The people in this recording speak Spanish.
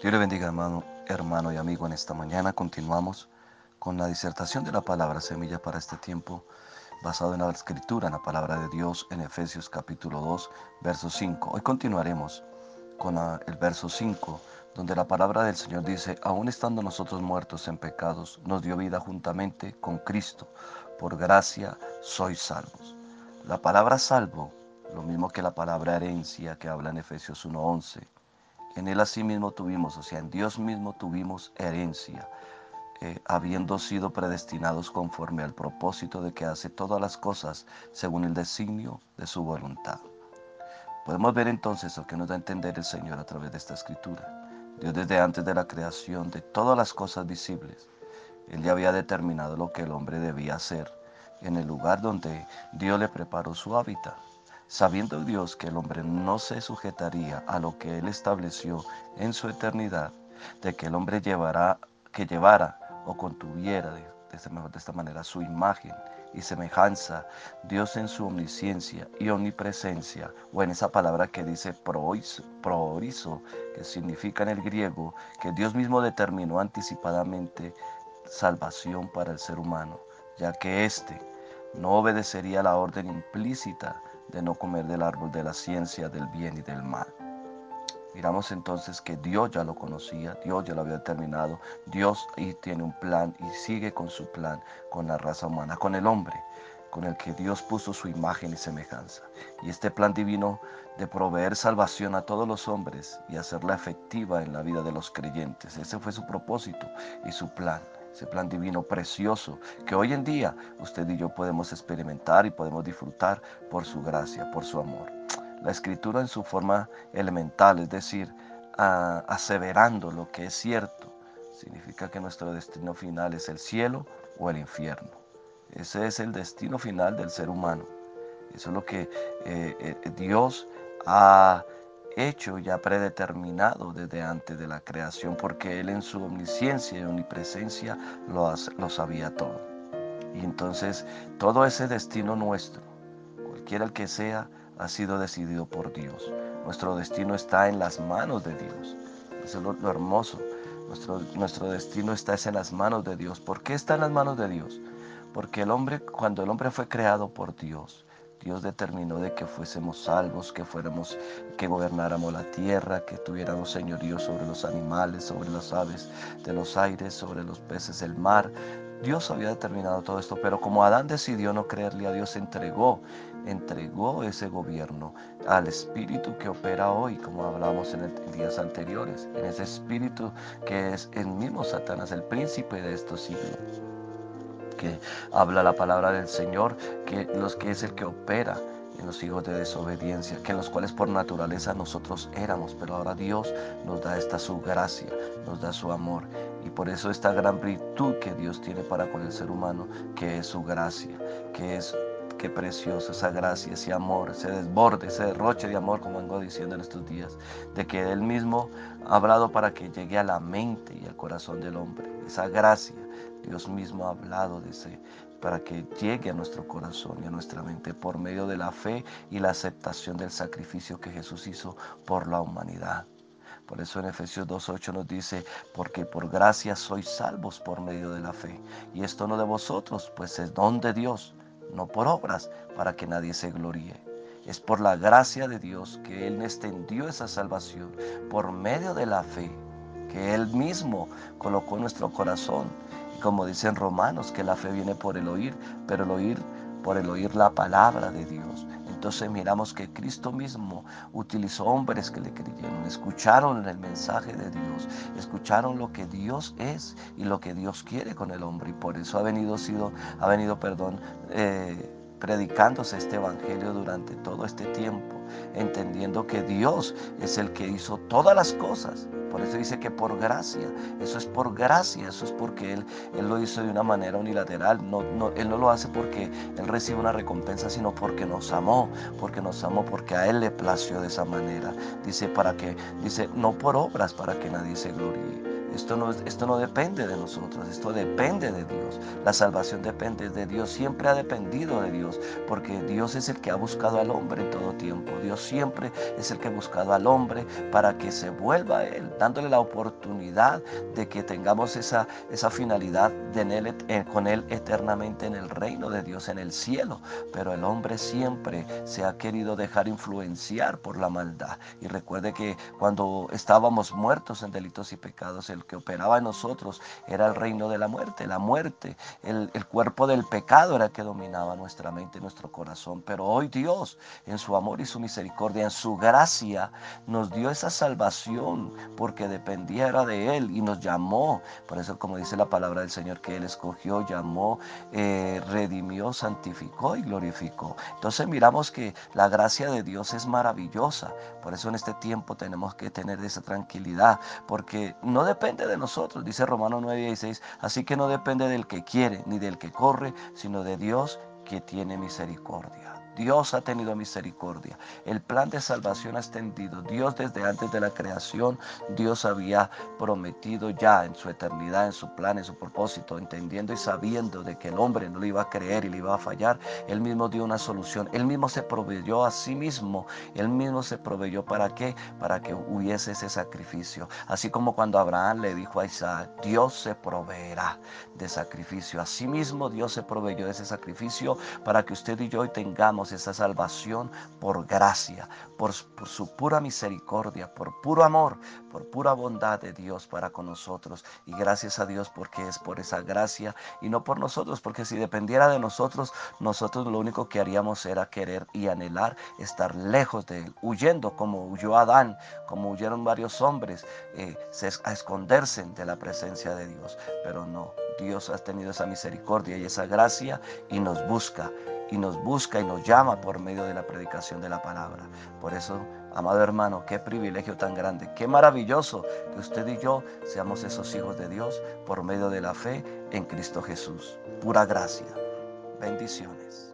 Dios le bendiga, hermano, hermano y amigo. En esta mañana continuamos con la disertación de la palabra semilla para este tiempo, basado en la escritura, en la palabra de Dios, en Efesios capítulo 2, verso 5. Hoy continuaremos con el verso 5, donde la palabra del Señor dice, aún estando nosotros muertos en pecados, nos dio vida juntamente con Cristo. Por gracia sois salvos. La palabra salvo, lo mismo que la palabra herencia que habla en Efesios 1.11, en Él asimismo tuvimos, o sea, en Dios mismo tuvimos herencia, eh, habiendo sido predestinados conforme al propósito de que hace todas las cosas según el designio de su voluntad. Podemos ver entonces lo que nos da a entender el Señor a través de esta escritura. Dios desde antes de la creación de todas las cosas visibles, Él ya había determinado lo que el hombre debía hacer en el lugar donde Dios le preparó su hábitat sabiendo Dios que el hombre no se sujetaría a lo que Él estableció en su eternidad, de que el hombre llevará, que llevara o contuviera de, esta manera su imagen y semejanza, Dios en su omnisciencia y omnipresencia, o en esa palabra que dice proorizo, que significa en el griego que Dios mismo determinó anticipadamente salvación para el ser humano, ya que éste no obedecería la orden implícita de no comer del árbol de la ciencia del bien y del mal. Miramos entonces que Dios ya lo conocía, Dios ya lo había determinado, Dios y tiene un plan y sigue con su plan con la raza humana, con el hombre, con el que Dios puso su imagen y semejanza. Y este plan divino de proveer salvación a todos los hombres y hacerla efectiva en la vida de los creyentes, ese fue su propósito y su plan ese plan divino precioso que hoy en día usted y yo podemos experimentar y podemos disfrutar por su gracia, por su amor. La escritura en su forma elemental, es decir, aseverando lo que es cierto, significa que nuestro destino final es el cielo o el infierno. Ese es el destino final del ser humano. Eso es lo que eh, eh, Dios ha hecho ya predeterminado desde antes de la creación, porque Él en su omnisciencia y omnipresencia lo, lo sabía todo. Y entonces todo ese destino nuestro, cualquiera el que sea, ha sido decidido por Dios. Nuestro destino está en las manos de Dios. Eso es lo, hermoso. Nuestro, nuestro destino está en las manos de Dios. ¿Por qué está en las manos de Dios? Porque el hombre, cuando el hombre fue creado por Dios, Dios determinó de que fuésemos salvos, que fuéramos, que gobernáramos la tierra, que tuviéramos señorío sobre los animales, sobre las aves de los aires, sobre los peces del mar. Dios había determinado todo esto, pero como Adán decidió no creerle a Dios, entregó, entregó ese gobierno al espíritu que opera hoy, como hablábamos en, días anteriores, en ese espíritu que es el mismo Satanás, el príncipe de estos siglos que habla la palabra del Señor, que los que es el que opera en los hijos de desobediencia, que en los cuales por naturaleza nosotros éramos, pero ahora Dios nos da esta su gracia, nos da su amor. Y por eso esta gran virtud que Dios tiene para con el ser humano, que es su gracia, que es qué preciosa esa gracia, ese amor, ese desborde, ese derroche de amor, como vengo diciendo en estos días, de que Él mismo ha hablado para que llegue a la mente y al corazón del hombre, esa gracia Dios mismo ha hablado de para que llegue a nuestro corazón y a nuestra mente por medio de la fe y la aceptación del sacrificio que Jesús hizo por la humanidad. Por eso en Efesios 2.8 nos dice, porque por gracia sois salvos por medio de la fe. Y esto no de vosotros, pues es don de Dios, no por obras, para que nadie se gloríe. Es por la gracia de Dios que Él extendió esa salvación por medio de la fe que Él mismo colocó en nuestro corazón como dicen Romanos, que la fe viene por el oír, pero el oír por el oír la palabra de Dios. Entonces miramos que Cristo mismo utilizó hombres que le creyeron, escucharon el mensaje de Dios, escucharon lo que Dios es y lo que Dios quiere con el hombre. Y por eso ha venido, sido, ha venido perdón, eh, predicándose este evangelio durante todo este tiempo, entendiendo que Dios es el que hizo todas las cosas por eso dice que por gracia, eso es por gracia, eso es porque Él, él lo hizo de una manera unilateral. No, no, él no lo hace porque Él recibe una recompensa, sino porque nos amó, porque nos amó, porque a Él le plació de esa manera. Dice para que, dice, no por obras para que nadie se gloríe. Esto no, esto no depende de nosotros, esto depende de Dios. La salvación depende de Dios, siempre ha dependido de Dios, porque Dios es el que ha buscado al hombre en todo tiempo. Dios siempre es el que ha buscado al hombre para que se vuelva a Él, dándole la oportunidad de que tengamos esa, esa finalidad de eh, con Él eternamente en el reino de Dios, en el cielo. Pero el hombre siempre se ha querido dejar influenciar por la maldad. Y recuerde que cuando estábamos muertos en delitos y pecados, que operaba en nosotros era el reino de la muerte, la muerte, el, el cuerpo del pecado era el que dominaba nuestra mente y nuestro corazón. Pero hoy Dios, en su amor y su misericordia, en su gracia, nos dio esa salvación porque dependía era de Él y nos llamó. Por eso, como dice la palabra del Señor, que Él escogió, llamó, eh, redimió, santificó y glorificó. Entonces miramos que la gracia de Dios es maravillosa. Por eso en este tiempo tenemos que tener esa tranquilidad, porque no depende de nosotros, dice Romano 9:16, así que no depende del que quiere ni del que corre, sino de Dios que tiene misericordia. Dios ha tenido misericordia. El plan de salvación ha extendido. Dios desde antes de la creación, Dios había prometido ya en su eternidad, en su plan, en su propósito, entendiendo y sabiendo de que el hombre no le iba a creer y le iba a fallar. Él mismo dio una solución. Él mismo se proveyó a sí mismo. Él mismo se proveyó para qué? Para que hubiese ese sacrificio. Así como cuando Abraham le dijo a Isaac, Dios se proveerá de sacrificio. Asimismo Dios se proveyó de ese sacrificio para que usted y yo hoy tengamos esa salvación por gracia, por, su pura misericordia, por puro amor, por pura bondad de Dios para con nosotros. Y gracias a Dios porque es por esa gracia y no por nosotros, porque si dependiera de nosotros, nosotros lo único que haríamos era querer y anhelar estar lejos de Él, huyendo como huyó Adán, como huyeron varios hombres, eh, a esconderse de la presencia de Dios. Pero no, Dios ha tenido esa misericordia y esa gracia y nos busca y nos busca y nos llama por medio de la predicación de la palabra. Por eso, amado hermano, qué privilegio tan grande, qué maravilloso que usted y yo seamos esos hijos de Dios por medio de la fe en Cristo Jesús. Pura gracia. Bendiciones.